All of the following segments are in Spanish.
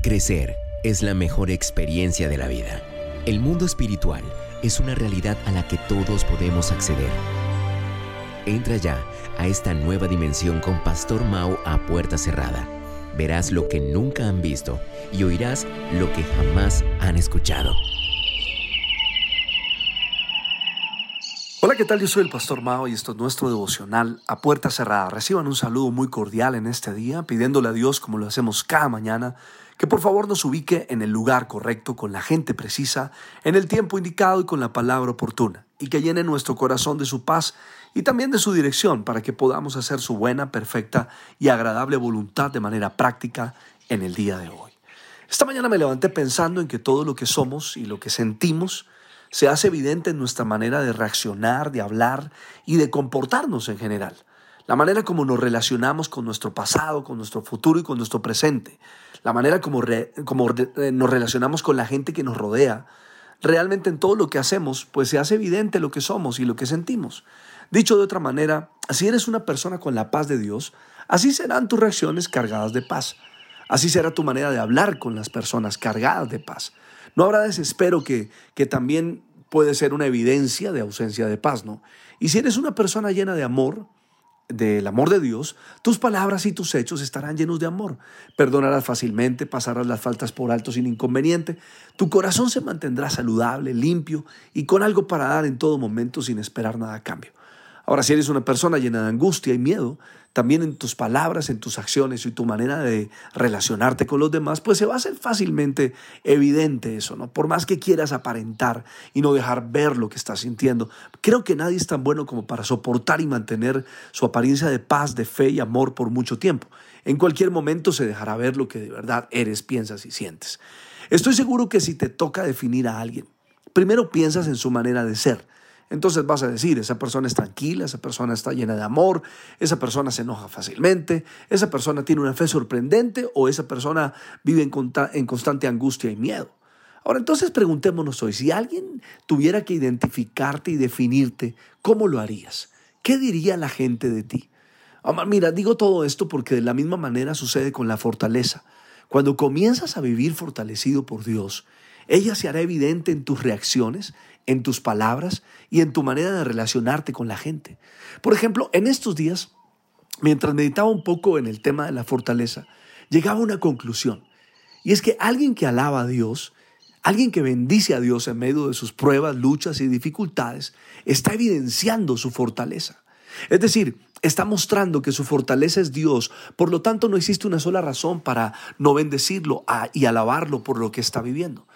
Crecer es la mejor experiencia de la vida. El mundo espiritual es una realidad a la que todos podemos acceder. Entra ya a esta nueva dimensión con Pastor Mao a puerta cerrada. Verás lo que nunca han visto y oirás lo que jamás han escuchado. Hola, ¿qué tal? Yo soy el Pastor Mao y esto es nuestro devocional a puerta cerrada. Reciban un saludo muy cordial en este día, pidiéndole a Dios, como lo hacemos cada mañana, que por favor nos ubique en el lugar correcto, con la gente precisa, en el tiempo indicado y con la palabra oportuna, y que llene nuestro corazón de su paz y también de su dirección para que podamos hacer su buena, perfecta y agradable voluntad de manera práctica en el día de hoy. Esta mañana me levanté pensando en que todo lo que somos y lo que sentimos se hace evidente en nuestra manera de reaccionar, de hablar y de comportarnos en general la manera como nos relacionamos con nuestro pasado, con nuestro futuro y con nuestro presente, la manera como, como eh, nos relacionamos con la gente que nos rodea, realmente en todo lo que hacemos, pues se hace evidente lo que somos y lo que sentimos. Dicho de otra manera, si eres una persona con la paz de Dios, así serán tus reacciones cargadas de paz. Así será tu manera de hablar con las personas cargadas de paz. No habrá desespero que, que también puede ser una evidencia de ausencia de paz, ¿no? Y si eres una persona llena de amor, del amor de Dios, tus palabras y tus hechos estarán llenos de amor. Perdonarás fácilmente, pasarás las faltas por alto sin inconveniente. Tu corazón se mantendrá saludable, limpio y con algo para dar en todo momento sin esperar nada a cambio. Ahora, si eres una persona llena de angustia y miedo, también en tus palabras, en tus acciones y tu manera de relacionarte con los demás, pues se va a hacer fácilmente evidente eso, ¿no? Por más que quieras aparentar y no dejar ver lo que estás sintiendo, creo que nadie es tan bueno como para soportar y mantener su apariencia de paz, de fe y amor por mucho tiempo. En cualquier momento se dejará ver lo que de verdad eres, piensas y sientes. Estoy seguro que si te toca definir a alguien, primero piensas en su manera de ser, entonces vas a decir, esa persona es tranquila, esa persona está llena de amor, esa persona se enoja fácilmente, esa persona tiene una fe sorprendente o esa persona vive en, constante angustia y miedo. Ahora entonces preguntémonos hoy, si alguien tuviera que identificarte y definirte, ¿cómo lo harías? ¿Qué diría la gente de ti? Mira, digo todo esto porque de la misma manera sucede con la fortaleza. Cuando comienzas a vivir fortalecido por Dios, ella se hará evidente en tus reacciones, en tus palabras y en tu manera de relacionarte con la gente. Por ejemplo, en estos días, mientras meditaba un poco en el tema de la fortaleza, llegaba a una conclusión. Y es que alguien que alaba a Dios, alguien que bendice a Dios en medio de sus pruebas, luchas y dificultades, está evidenciando su fortaleza. Es decir, está mostrando que su fortaleza es Dios, por lo tanto no existe una sola razón para no bendecirlo y alabarlo por lo que está viviendo.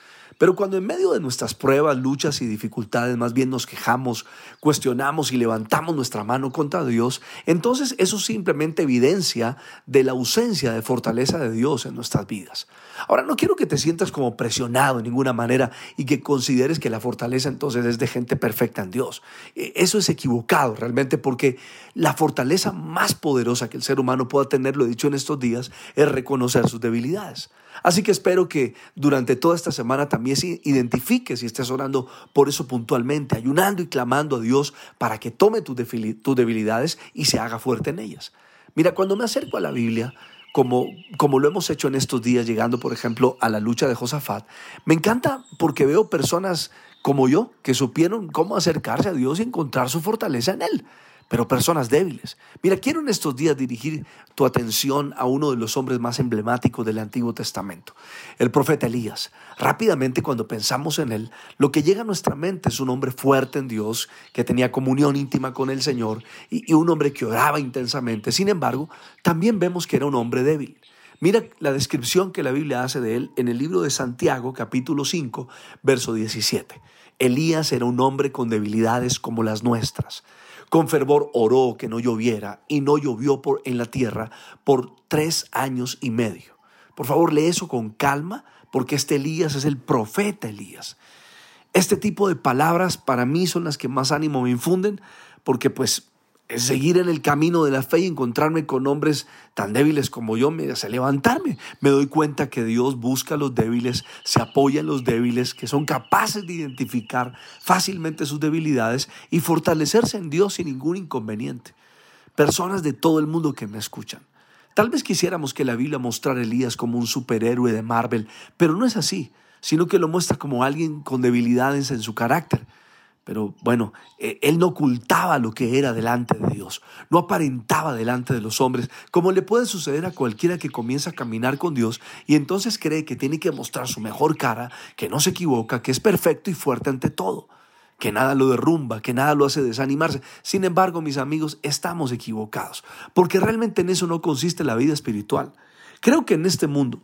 Pero cuando en medio de nuestras pruebas, luchas y dificultades más bien nos quejamos, cuestionamos y levantamos nuestra mano contra Dios, entonces eso simplemente evidencia de la ausencia de fortaleza de Dios en nuestras vidas. Ahora, no quiero que te sientas como presionado de ninguna manera y que consideres que la fortaleza entonces es de gente perfecta en Dios. E, eso es equivocado realmente porque la fortaleza más poderosa que el ser humano pueda tener, lo he dicho en estos días, es reconocer sus debilidades. Así que espero que durante toda esta semana también identifiques y estés orando por eso puntualmente, ayunando y clamando a Dios para que tome tus debilidades y se haga fuerte en ellas. Mira, cuando me acerco a la Biblia, como, como lo hemos hecho en estos días, llegando por ejemplo a la lucha de Josafat, me encanta porque veo personas como yo que supieron cómo acercarse a Dios y encontrar su fortaleza en Él pero personas débiles. Mira, quiero en estos días dirigir tu atención a uno de los hombres más emblemáticos del Antiguo Testamento, el profeta Elías. Rápidamente cuando pensamos en él, lo que llega a nuestra mente es un hombre fuerte en Dios, que tenía comunión íntima con el Señor y, un hombre que oraba intensamente. Sin embargo, también vemos que era un hombre débil. Mira la descripción que la Biblia hace de él en el libro de Santiago, capítulo 5, verso 17. Elías era un hombre con debilidades como las nuestras. Con fervor oró que no lloviera y no llovió por, en la tierra por tres años y medio. Por favor, lee eso con calma porque este Elías es el profeta Elías. Este tipo de palabras para mí son las que más ánimo me infunden porque pues seguir en el camino de la fe y encontrarme con hombres tan débiles como yo me hace levantarme. Me doy cuenta que Dios busca a los débiles, se apoya en los débiles, que son capaces de identificar fácilmente sus debilidades y fortalecerse en Dios sin ningún inconveniente. Personas de todo el mundo que me escuchan. Tal vez quisiéramos que la Biblia mostrara a Elías como un superhéroe de Marvel, pero no es así, sino que lo muestra como alguien con debilidades en su carácter. Pero bueno, e, él no ocultaba lo que era delante de Dios, no aparentaba delante de los hombres, como le puede suceder a cualquiera que comienza a caminar con Dios y entonces cree que tiene que mostrar su mejor cara, que no se equivoca, que es perfecto y fuerte ante todo, que nada lo derrumba, que nada lo hace desanimarse. Sin embargo, mis amigos, estamos equivocados, porque realmente en eso no consiste la vida espiritual. Creo que en este mundo,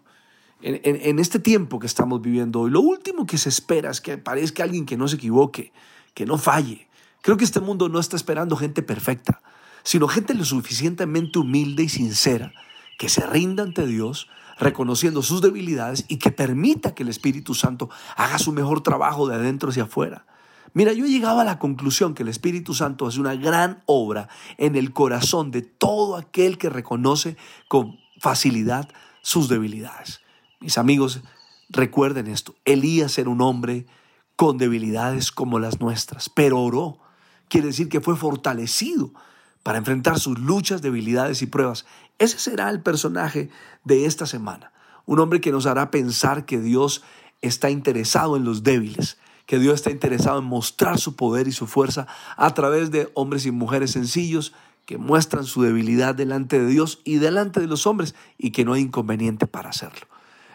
en, en este tiempo que estamos viviendo hoy, lo último que se espera es que parezca alguien que no se equivoque que no falle. Creo que este mundo no está esperando gente perfecta, sino gente lo suficientemente humilde y sincera, que se rinda ante Dios, reconociendo sus debilidades y que permita que el Espíritu Santo haga su mejor trabajo de adentro hacia afuera. Mira, yo he llegado a la conclusión que el Espíritu Santo hace una gran obra en el corazón de todo aquel que reconoce con facilidad sus debilidades. Mis amigos, recuerden esto, Elías era un hombre con debilidades como las nuestras, pero oró. Quiere decir que fue fortalecido para enfrentar sus luchas, debilidades y pruebas. Ese será el personaje de esta semana. Un hombre que nos hará pensar que Dios está interesado en los débiles, que Dios está interesado en mostrar su poder y su fuerza a través de hombres y mujeres sencillos que muestran su debilidad delante de Dios y delante de los hombres y que no hay inconveniente para hacerlo.